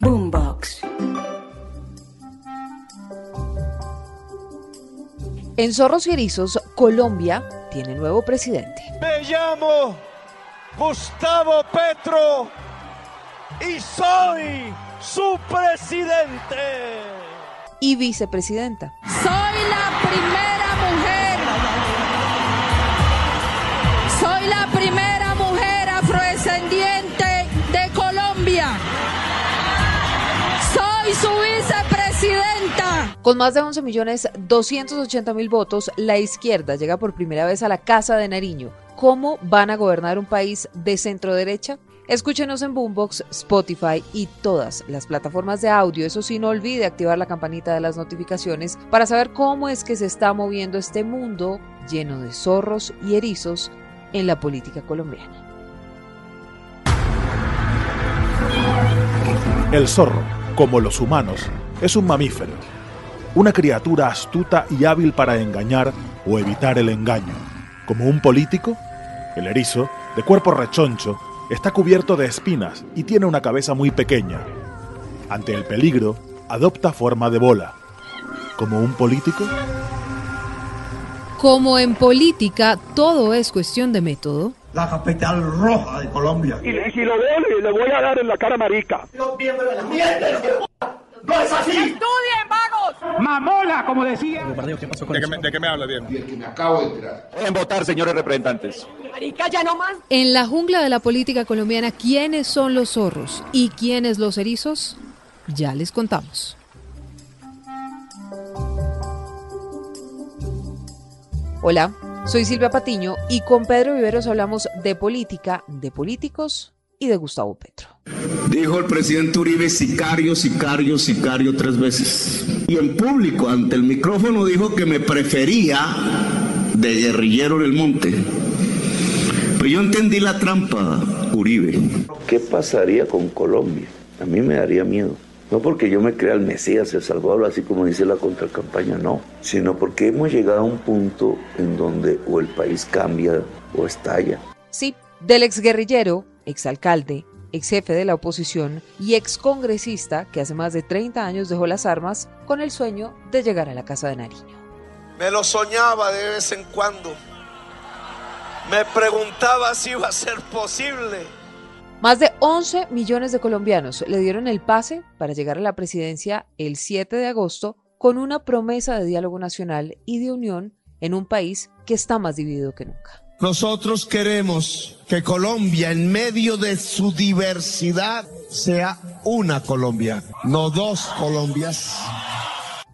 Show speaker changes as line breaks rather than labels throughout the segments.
Boombox.
En Zorros y Erizos, Colombia tiene nuevo presidente.
Me llamo Gustavo Petro y soy su presidente.
Y vicepresidenta.
Soy la primera
Con más de 11 millones 280 mil votos, la izquierda llega por primera vez a la Casa de Nariño. ¿Cómo van a gobernar un país de centro derecha? Escúchenos en Boombox, Spotify y todas las plataformas de audio. Eso sí, no olvide activar la campanita de las notificaciones para saber cómo es que se está moviendo este mundo lleno de zorros y erizos en la política colombiana.
El zorro, como los humanos, es un mamífero, una criatura astuta y hábil para engañar o evitar el engaño. Como un político, el erizo, de cuerpo rechoncho, está cubierto de espinas y tiene una cabeza muy pequeña. Ante el peligro, adopta forma de bola. Como un político,
Como en política todo es cuestión de método,
la capital roja de Colombia.
Y, y si lo veo, le, voy a dar en la cara marica.
La mierda, no es así.
¡Estudien!
Mamola, como decía.
¿De qué, me, ¿De qué me habla bien?
Y el que me acabo de enterar.
En votar, señores representantes.
Marica, ya no más.
En la jungla de la política colombiana, ¿quiénes son los zorros y quiénes los erizos? Ya les contamos. Hola, soy Silvia Patiño y con Pedro Viveros hablamos de política, de políticos y de Gustavo Petro.
Dijo el presidente Uribe sicario, sicario, sicario tres veces. Y en público, ante el micrófono, dijo que me prefería de guerrillero en el monte. Pues yo entendí la trampa, Uribe.
¿Qué pasaría con Colombia? A mí me daría miedo. No porque yo me crea el Mesías, el Salvador, así como dice la contracampaña, no. Sino porque hemos llegado a un punto en donde o el país cambia o estalla.
Sí, del exguerrillero, exalcalde, ex jefe de la oposición y excongresista que hace más de 30 años dejó las armas con el sueño de llegar a la Casa de Nariño.
Me lo soñaba de vez en cuando. Me preguntaba si iba a ser posible.
Más de 11 millones de colombianos le dieron el pase para llegar a la presidencia el 7 de agosto con una promesa de diálogo nacional y de unión en un país que está más dividido que nunca.
Nosotros queremos que Colombia, en medio de su diversidad, sea una Colombia, no dos Colombias.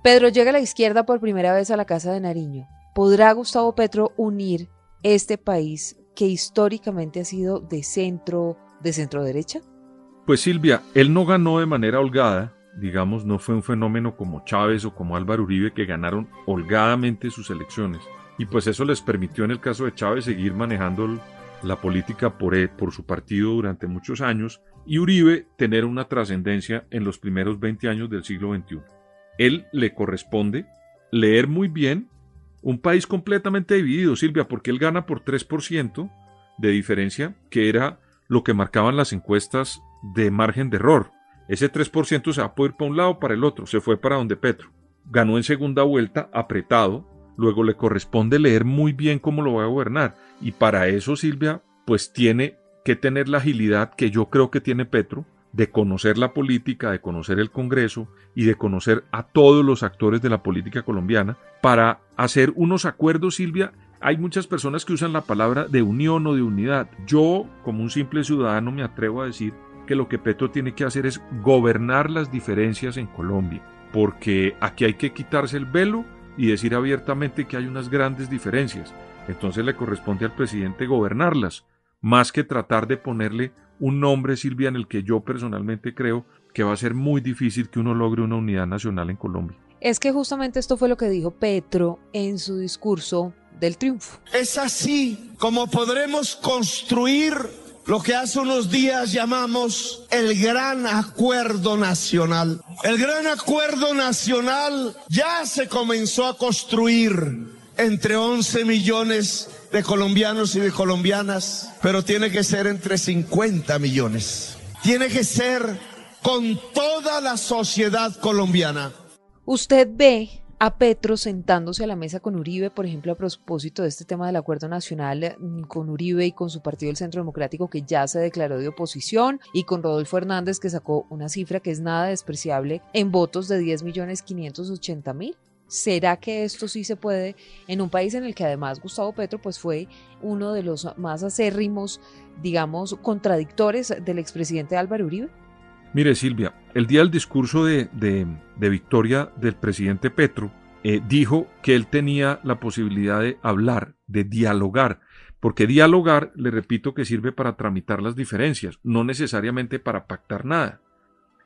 Pedro llega a la izquierda por primera vez a la Casa de Nariño. ¿Podrá Gustavo Petro unir este país que históricamente ha sido de centro, de centro derecha?
Pues Silvia, él no ganó de manera holgada, digamos, no fue un fenómeno como Chávez o como Álvaro Uribe que ganaron holgadamente sus elecciones. Y pues eso les permitió en el caso de Chávez seguir manejando la política por, él, por su partido durante muchos años y Uribe tener una trascendencia en los primeros 20 años del siglo XXI. Él le corresponde leer muy bien un país completamente dividido, Silvia, porque él gana por 3% de diferencia, que era lo que marcaban las encuestas de margen de error. Ese 3% se va a poder para un lado para el otro, se fue para donde Petro. Ganó en segunda vuelta, apretado, luego le corresponde leer muy bien cómo lo va a gobernar. Y para eso, Silvia, pues tiene que tener la agilidad que yo creo que tiene Petro, de conocer la política, de conocer el Congreso y de conocer a todos los actores de la política colombiana para hacer unos acuerdos, Silvia. Hay muchas personas que usan la palabra de unión o de unidad. Yo, como un simple ciudadano, me atrevo a decir que lo que Petro tiene que hacer es gobernar las diferencias en Colombia, porque aquí hay que quitarse el velo y decir abiertamente que hay unas grandes diferencias. Entonces le corresponde al presidente gobernarlas, más que tratar de ponerle un nombre, Silvia, en el que yo personalmente creo que va a ser muy difícil que uno logre una unidad nacional en Colombia.
Es que justamente esto fue lo que dijo Petro en su discurso del triunfo.
Es así como podremos construir lo que hace unos días llamamos el gran acuerdo nacional. El gran acuerdo nacional ya se comenzó a construir entre 11 millones de colombianos y de colombianas, pero tiene que ser entre 50 millones. Tiene que ser con toda la sociedad colombiana.
Usted ve a Petro sentándose a la mesa con Uribe, por ejemplo, a propósito de este tema del acuerdo nacional mm, con Uribe y con su partido el Centro Democrático que ya se declaró de oposición y con Rodolfo Hernández que sacó una cifra que es nada despreciable en votos de 10 millones 580 mil. ¿Será que esto sí se puede en un país en el que además Gustavo Petro pues fue uno de los más acérrimos, digamos, contradictores del expresidente Álvaro Uribe?
Mire Silvia, el día del discurso de, de, victoria del presidente Petro, eh, dijo que él tenía la posibilidad de hablar, de dialogar, porque dialogar, le repito, que sirve para tramitar las diferencias, no necesariamente para pactar nada.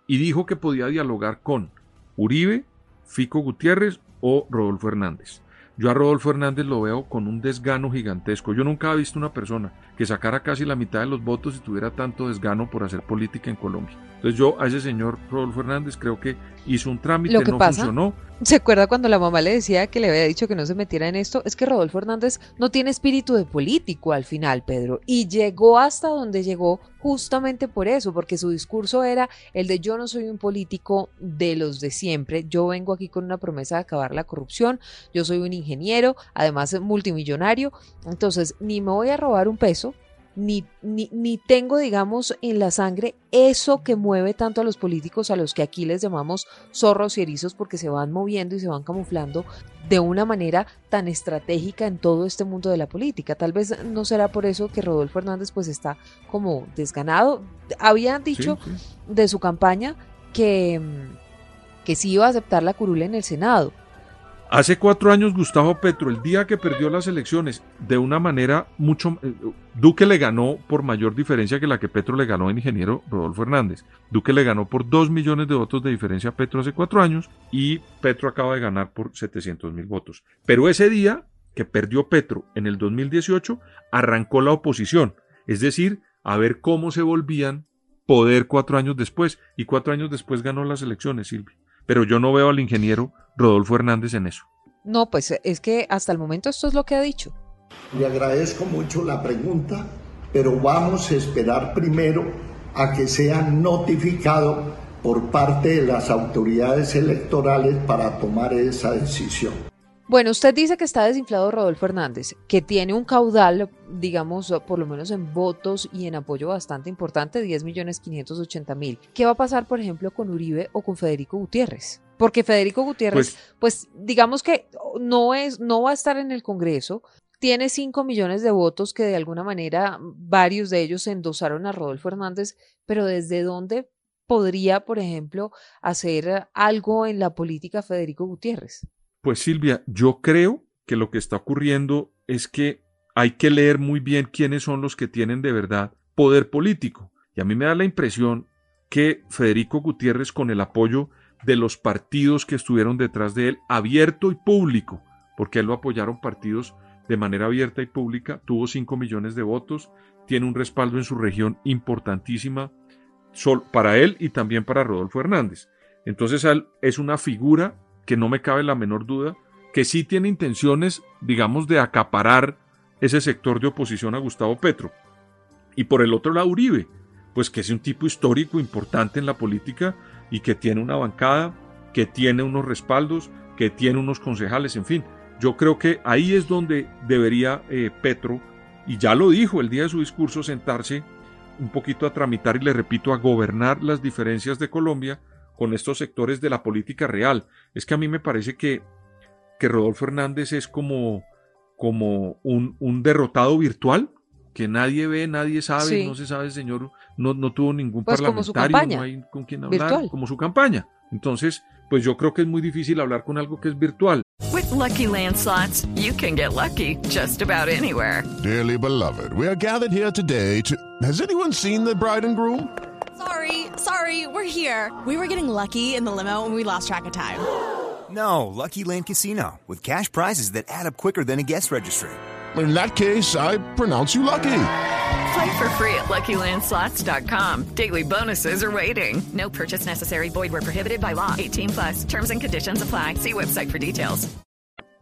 Y dijo que podía dialogar con Uribe, Fico Gutiérrez o Rodolfo Hernández. Yo a Rodolfo Hernández lo veo con un desgano gigantesco. Yo nunca he visto una persona que sacara casi la mitad de los votos y tuviera tanto desgano por hacer política en Colombia. Entonces yo a ese señor Rodolfo Hernández creo que hizo un trámite, no funcionó.
¿Se acuerda cuando la mamá le decía que le había dicho que no se metiera en esto? Es que Rodolfo Hernández no tiene espíritu de político al final, Pedro, y llegó hasta donde llegó justamente por eso, porque su discurso era el de yo no soy un político de los de siempre, yo vengo aquí con una promesa de acabar la corrupción, yo soy un ingeniero, además multimillonario, entonces ni me voy a robar un peso, ni, ni, tengo, digamos, en la sangre eso que mueve tanto a los políticos, a los que aquí les llamamos zorros y erizos, porque se van moviendo y se van camuflando de una manera tan estratégica en todo este mundo de la política. Tal vez no será por eso que Rodolfo Hernández pues está como desganado. Habían dicho de su campaña que, que sí iba a aceptar la curula en el Senado
Hace cuatro años Gustavo Petro, el día que perdió las elecciones, de una manera mucho... Eh, Duque le ganó por mayor diferencia que la que Petro le ganó al ingeniero Rodolfo Hernández. Duque le ganó por dos millones de votos de diferencia a Petro hace cuatro años y Petro acaba de ganar por 700 mil votos. Pero ese día que perdió Petro en el 2018, arrancó la oposición, es decir, a ver cómo se volvían poder cuatro años después. Y cuatro años después ganó las elecciones, Silvia pero yo no veo al ingeniero Rodolfo Hernández en eso.
No, pues es que hasta el momento esto es lo que ha dicho.
Le agradezco mucho la pregunta, pero vamos a esperar primero a que sea notificado por parte de las autoridades electorales para tomar esa decisión.
Bueno, usted dice que está desinflado Rodolfo Hernández, que tiene un caudal, digamos, por lo menos en votos y en apoyo bastante importante, 10 millones 580 mil. ¿Qué va a pasar, por ejemplo, con Uribe o con Federico Gutiérrez? Porque Federico Gutiérrez, pues, pues digamos que no, es, no va a estar en el Congreso, tiene 5 millones de votos que de alguna manera varios de ellos endosaron a Rodolfo Hernández, pero ¿desde dónde podría, por ejemplo, hacer algo en la política Federico Gutiérrez?
Pues Silvia, yo creo que lo que está ocurriendo es que hay que leer muy bien quiénes son los que tienen de verdad poder político. Y a mí me da la impresión que Federico Gutiérrez, con el apoyo de los partidos que estuvieron detrás de él, abierto y público, porque él lo apoyaron partidos de manera abierta y pública, tuvo 5 millones de votos, tiene un respaldo en su región importantísima para él y también para Rodolfo Hernández. Entonces él es una figura que no me cabe la menor duda, que sí tiene intenciones, digamos, de acaparar ese sector de oposición a Gustavo Petro. Y por el otro lado, Uribe, pues que es un tipo histórico importante en la política y que tiene una bancada, que tiene unos respaldos, que tiene unos concejales, en fin. Yo creo que ahí es donde debería eh, Petro, y ya lo dijo el día de su discurso, sentarse un poquito a tramitar y le repito, a gobernar las diferencias de Colombia con estos sectores de la política real. Es que a mí me parece que, que Rodolfo Hernández es como, como un, un derrotado virtual, que nadie ve, nadie sabe, no se sabe, señor, no, no tuvo ningún
pues
parlamentario, no hay con quien hablar, como su campaña. Entonces, pues yo creo que es muy difícil hablar con algo que es virtual.
Lucky Land slots, you can get lucky just about anywhere.
Dearly beloved, we are gathered here today to. Has anyone seen the bride and groom?
Sorry, sorry, we're here. We were getting lucky in the limo and we lost track of time.
No, Lucky Land Casino, with cash prizes that add up quicker than a guest registry.
In that case, I pronounce you lucky.
Play for free at LuckyLandSlots.com. Daily bonuses are waiting. No purchase necessary. Void where prohibited by law. 18 plus. Terms and conditions apply. See website for details.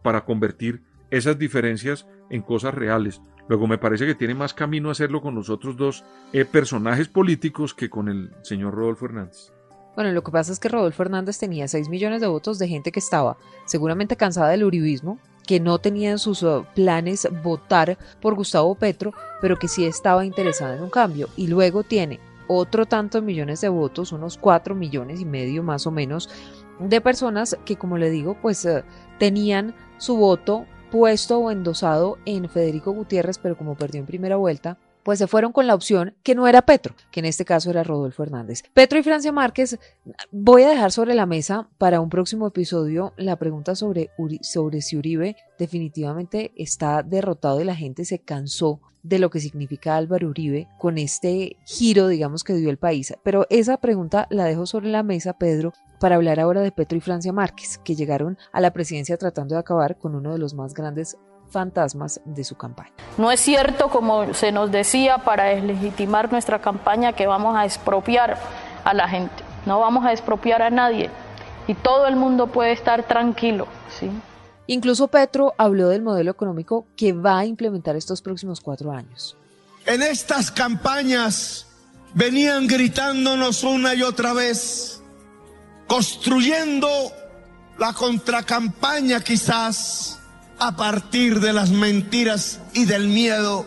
Para convertir esas diferencias en cosas reales. Luego me parece que tiene más camino hacerlo con los otros dos eh, personajes políticos que con el señor Rodolfo Hernández.
Bueno, lo que pasa es que Rodolfo Hernández tenía 6 millones de votos de gente que estaba seguramente cansada del uribismo, que no tenía en sus uh, planes votar por Gustavo Petro, pero que sí estaba interesada en un cambio. Y luego tiene otro tanto de millones de votos, unos 4 millones y medio más o menos, de personas que, como le digo, pues uh, tenían su voto puesto o endosado en Federico Gutiérrez, pero como perdió en primera vuelta, pues se fueron con la opción que no era Petro, que en este caso era Rodolfo Hernández. Petro y Francia Márquez, voy a dejar sobre la mesa para un próximo episodio la pregunta sobre, sobre si Uribe definitivamente está derrotado y la gente se cansó de lo que significa Álvaro Uribe con este giro, digamos, que dio el país. Pero esa pregunta la dejo sobre la mesa, Pedro, para hablar ahora de Petro y Francia Márquez, que llegaron a la presidencia tratando de acabar con uno de los más grandes fantasmas de su campaña.
No es cierto, como se nos decía, para deslegitimar nuestra campaña que vamos a expropiar a la gente. No vamos a expropiar a nadie y todo el mundo puede estar tranquilo. ¿sí?
Incluso Petro habló del modelo económico que va a implementar estos próximos cuatro años.
En estas campañas venían gritándonos una y otra vez, construyendo la contracampaña quizás a partir de las mentiras y del miedo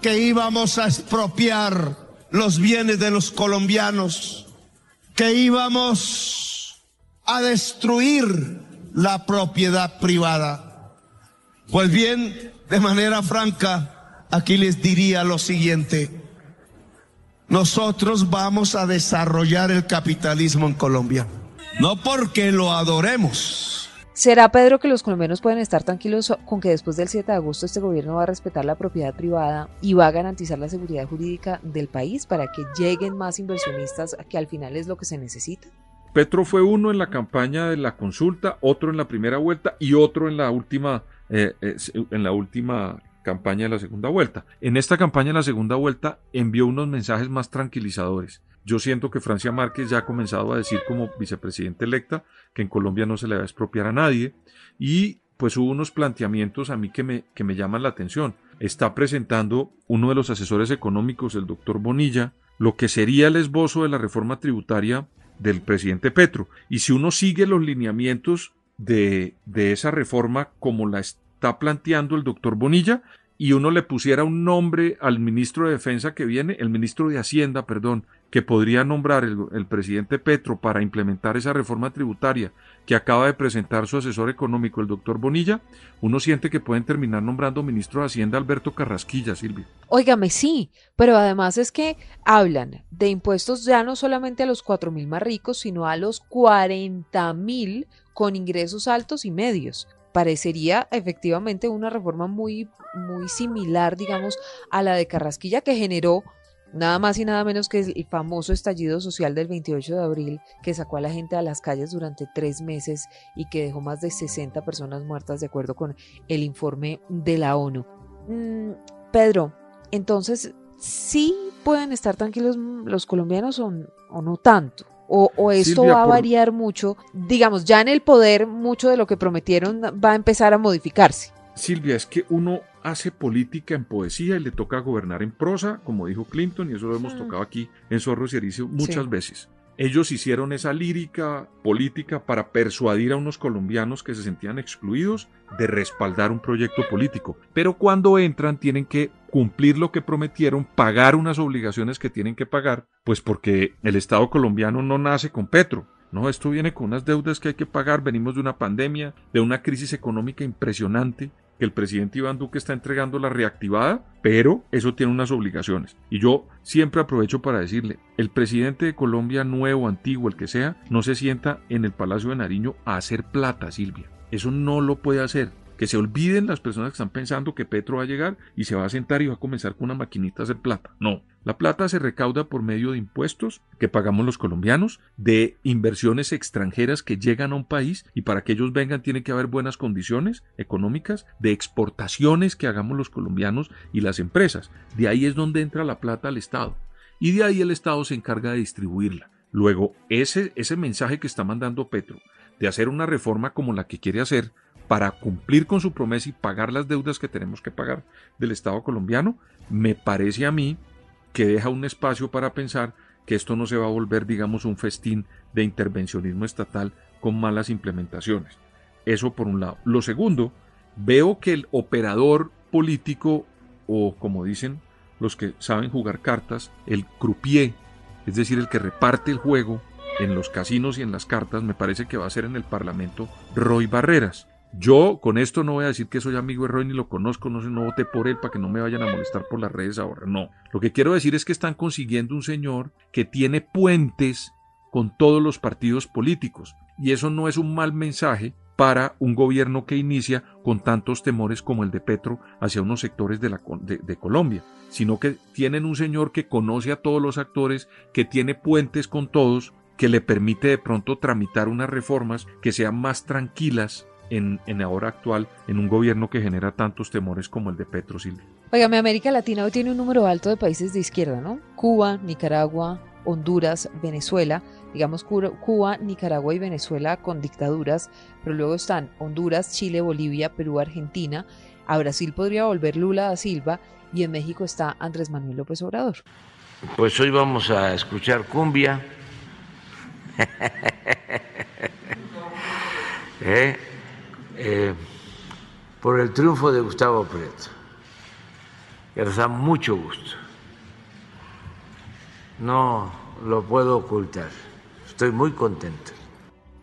que íbamos a expropiar los bienes de los colombianos, que íbamos a destruir la propiedad privada. Pues bien, de manera franca, aquí les diría lo siguiente. Nosotros vamos a desarrollar el capitalismo en Colombia. No porque lo adoremos.
¿Será, Pedro, que los colombianos pueden estar tranquilos con que después del 7 de agosto este gobierno va a respetar la propiedad privada y va a garantizar la seguridad jurídica del país para que lleguen más inversionistas, que al final es lo que se necesita?
Petro fue uno en la campaña de la consulta, otro en la primera vuelta y otro en la última, eh, en la última campaña de la segunda vuelta. En esta campaña de la segunda vuelta envió unos mensajes más tranquilizadores. Yo siento que Francia Márquez ya ha comenzado a decir como vicepresidente electa que en Colombia no se le va a expropiar a nadie y pues hubo unos planteamientos a mí que me, que me llaman la atención. Está presentando uno de los asesores económicos, el doctor Bonilla, lo que sería el esbozo de la reforma tributaria del presidente Petro. Y si uno sigue los lineamientos de, de esa reforma como la está planteando el doctor Bonilla, y uno le pusiera un nombre al ministro de Defensa que viene, el ministro de Hacienda, perdón, que podría nombrar el, presidente Petro para implementar esa reforma tributaria que acaba de presentar su asesor económico, el doctor Bonilla, uno siente que pueden terminar nombrando ministro de Hacienda Alberto Carrasquilla, Silvia.
Óigame, sí, pero además es que hablan de impuestos ya no solamente a los cuatro mil más ricos, sino a los cuarenta mil con ingresos altos y medios parecería efectivamente una reforma muy, muy similar, digamos, a la de Carrasquilla que generó nada más y nada menos que el famoso estallido social del 28 de abril que sacó a la gente a las calles durante tres meses y que dejó más de 60 personas muertas de acuerdo con el informe de la ONU. Mm, Pedro, entonces, ¿sí pueden estar tranquilos los colombianos o, o no tanto? O, o esto
Silvia,
va a
por-
variar mucho, digamos, ya en el poder mucho de lo que prometieron va a empezar a modificarse.
Silvia, es que uno hace política en poesía y le toca gobernar en prosa, como dijo Clinton, y eso lo hemos tocado aquí en Zorros y Ericio muchas
Sí.
veces. Ellos hicieron esa lírica política para persuadir a unos colombianos que se sentían excluidos de respaldar un proyecto político. Pero cuando entran tienen que cumplir lo que prometieron, pagar unas obligaciones que tienen que pagar, pues porque el Estado colombiano no nace con Petro. No, esto viene con unas deudas que hay que pagar. Venimos de una pandemia, de una crisis económica impresionante que el presidente Iván Duque está entregando la reactivada, pero eso tiene unas obligaciones. Y yo siempre aprovecho para decirle, el presidente de Colombia, nuevo, antiguo, el que sea, no se sienta en el Palacio de Nariño a hacer plata, Silvia. Eso no lo puede hacer. Que se olviden las personas que están pensando que Petro va a llegar y se va a sentar y va a comenzar con una maquinita a hacer plata. No. La plata se recauda por medio de impuestos que pagamos los colombianos, de inversiones extranjeras que llegan a un país y para que ellos vengan tiene que haber buenas condiciones económicas, de exportaciones que hagamos los colombianos y las empresas. De ahí es donde entra la plata al Estado. Y de ahí el Estado se encarga de distribuirla. Luego, ese, ese mensaje que está mandando Petro de hacer una reforma como la que quiere hacer, para cumplir con su promesa y pagar las deudas que tenemos que pagar del Estado colombiano, me parece a mí que deja un espacio para pensar que esto no se va a volver, digamos, un festín de intervencionismo estatal con malas implementaciones. Eso por un lado. Lo segundo, veo que el operador político, o como dicen los que saben jugar cartas, el croupier, es decir, el que reparte el juego en los casinos y en las cartas, me parece que va a ser en el Parlamento Roy Barreras. Yo con esto no voy a decir que soy amigo de Roy ni lo conozco, no, no voté por él para que no me vayan a molestar por las redes ahora. No, lo que quiero decir es que están consiguiendo un señor que tiene puentes con todos los partidos políticos. Y eso no es un mal mensaje para un gobierno que inicia con tantos temores como el de Petro hacia unos sectores de, la, de, Colombia, sino que tienen un señor que conoce a todos los actores, que tiene puentes con todos, que le permite de pronto tramitar unas reformas que sean más tranquilas en, en ahora actual en un gobierno que genera tantos temores como el de Petro Silva.
mi América Latina hoy tiene un número alto de países de izquierda, ¿no? Cuba, Nicaragua, Honduras, Venezuela, digamos Cuba, Nicaragua y Venezuela con dictaduras, pero luego están Honduras, Chile, Bolivia, Perú, Argentina. A Brasil podría volver Lula da Silva y en México está Andrés Manuel López Obrador.
Pues hoy vamos a escuchar cumbia. ¿Eh? Eh, por el triunfo de Gustavo Prieto, que nos da mucho gusto. No lo puedo ocultar. Estoy muy contento.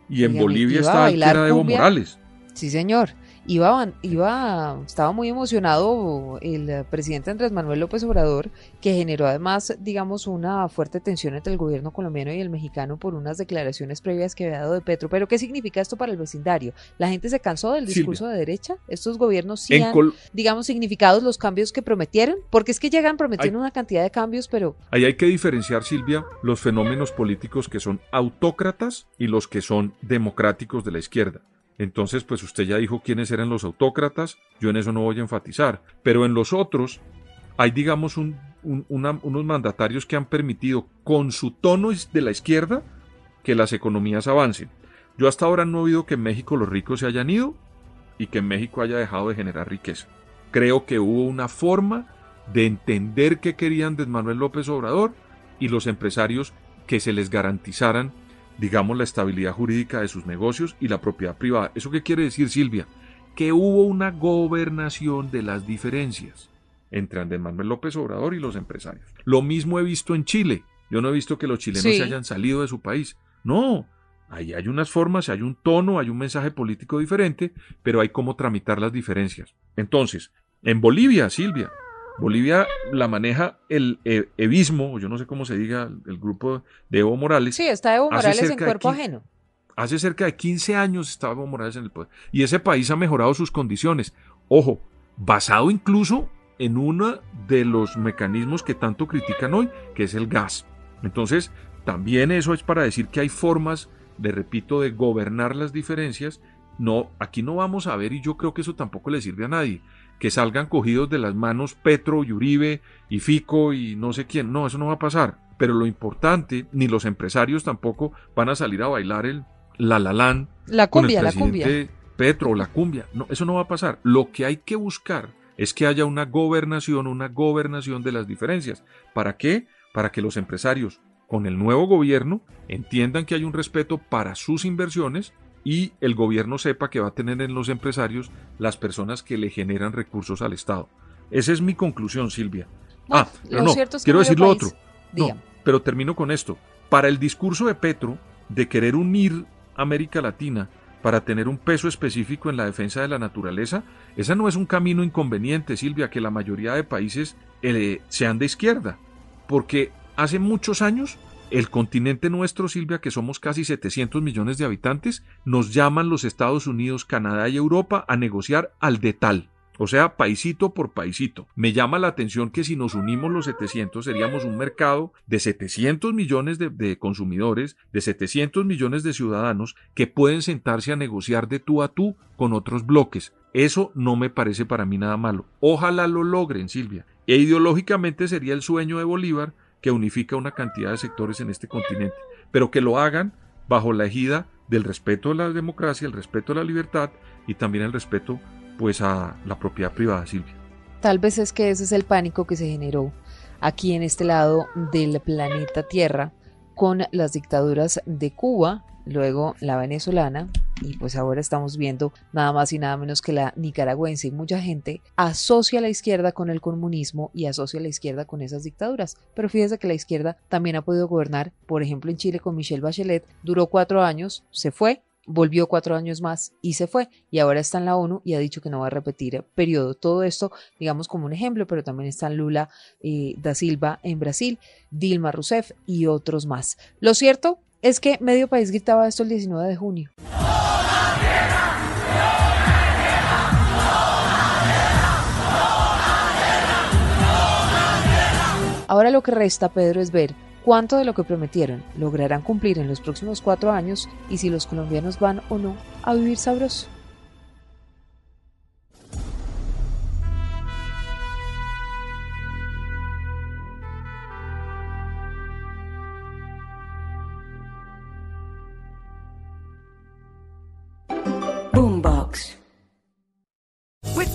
Y en Bolivia está Evo Morales.
Sí, señor iba, iba, estaba muy emocionado el presidente Andrés Manuel López Obrador, que generó además, digamos, una fuerte tensión entre el gobierno colombiano y el mexicano por unas declaraciones previas que había dado de Petro. Pero, ¿qué significa esto para el vecindario? ¿La gente se cansó del discurso de derecha? ¿Estos gobiernos sí han, digamos, significados los cambios que prometieron? Porque es que llegan prometiendo una cantidad de cambios, pero...
Ahí hay que diferenciar, Silvia, los fenómenos políticos que son autócratas y los que son democráticos de la izquierda. Entonces, pues usted ya dijo quiénes eran los autócratas, yo en eso no voy a enfatizar, pero en los otros hay, digamos, unos mandatarios que han permitido, con su tono de la izquierda, que las economías avancen. Yo hasta ahora no he oído que en México los ricos se hayan ido y que México haya dejado de generar riqueza. Creo que hubo una forma de entender qué querían de Manuel López Obrador y los empresarios que se les garantizaran digamos, la estabilidad jurídica de sus negocios y la propiedad privada. ¿Eso qué quiere decir, Silvia? Que hubo una gobernación de las diferencias entre Andrés Manuel López Obrador y los empresarios. Lo mismo he visto en Chile. Yo no he visto que los chilenos se hayan salido de su país. No, ahí hay unas formas, hay un tono, hay un mensaje político diferente, pero hay cómo tramitar las diferencias. Entonces, en Bolivia, Silvia, Bolivia la maneja el e, evismo, yo no sé cómo se diga, el grupo de Evo Morales.
Sí, está Evo Morales en cuerpo ajeno.
Hace cerca de 15 años estaba Evo Morales en el poder. Y ese país ha mejorado sus condiciones. Ojo, basado incluso en uno de los mecanismos que tanto critican hoy, que es el gas. Entonces, también eso es para decir que hay formas, de repito, de gobernar las diferencias. No, aquí no vamos a ver, y yo creo que eso tampoco le sirve a nadie que salgan cogidos de las manos Petro y Uribe y Fico y no sé quién. No, eso no va a pasar. Pero lo importante, ni los empresarios tampoco van a salir a bailar el la la
la cumbia, la cumbia.
Petro, la cumbia. No, eso no va a pasar. Lo que hay que buscar es que haya una gobernación, una gobernación de las diferencias. ¿Para qué? Para que los empresarios con el nuevo gobierno entiendan que hay un respeto para sus inversiones y el gobierno sepa que va a tener en los empresarios las personas que le generan recursos al Estado. Esa es mi conclusión, Silvia. ah, pero no, quiero decir lo otro. No, pero termino con esto. Para el discurso de Petro de querer unir América Latina para tener un peso específico en la defensa de la naturaleza, esa no es un camino inconveniente, Silvia, que la mayoría de países eh, sean de izquierda, porque hace muchos años el continente nuestro, Silvia, que somos casi 700 millones de habitantes, nos llaman los Estados Unidos, Canadá y Europa a negociar al de tal. O sea, paisito por paisito. Me llama la atención que si nos unimos los 700 seríamos un mercado de 700 millones de, de, consumidores, de 700 millones de ciudadanos que pueden sentarse a negociar de tú a tú con otros bloques. Eso no me parece para mí nada malo. Ojalá lo logren, Silvia. E ideológicamente sería el sueño de Bolívar que unifica una cantidad de sectores en este continente, pero que lo hagan bajo la ejida del respeto a la democracia, el respeto a la libertad y también el respeto pues a la propiedad privada, Silvia.
Tal vez es que ese es el pánico que se generó aquí en este lado del planeta Tierra con las dictaduras de Cuba, luego la venezolana y pues ahora estamos viendo nada más y nada menos que la nicaragüense y mucha gente asocia a la izquierda con el comunismo y asocia a la izquierda con esas dictaduras. Pero fíjese que la izquierda también ha podido gobernar, por ejemplo en Chile con Michelle Bachelet, duró cuatro años, se fue, volvió cuatro años más y se fue y ahora está en la ONU y ha dicho que no va a repetir periodo. Todo esto, digamos como un ejemplo, pero también están Lula eh, da Silva en Brasil, Dilma Rousseff y otros más. Lo cierto es que medio país gritaba esto el 19 de junio. Ahora lo que resta, Pedro, es ver cuánto de lo que prometieron lograrán cumplir en los próximos cuatro años y si los colombianos van o no a vivir sabroso.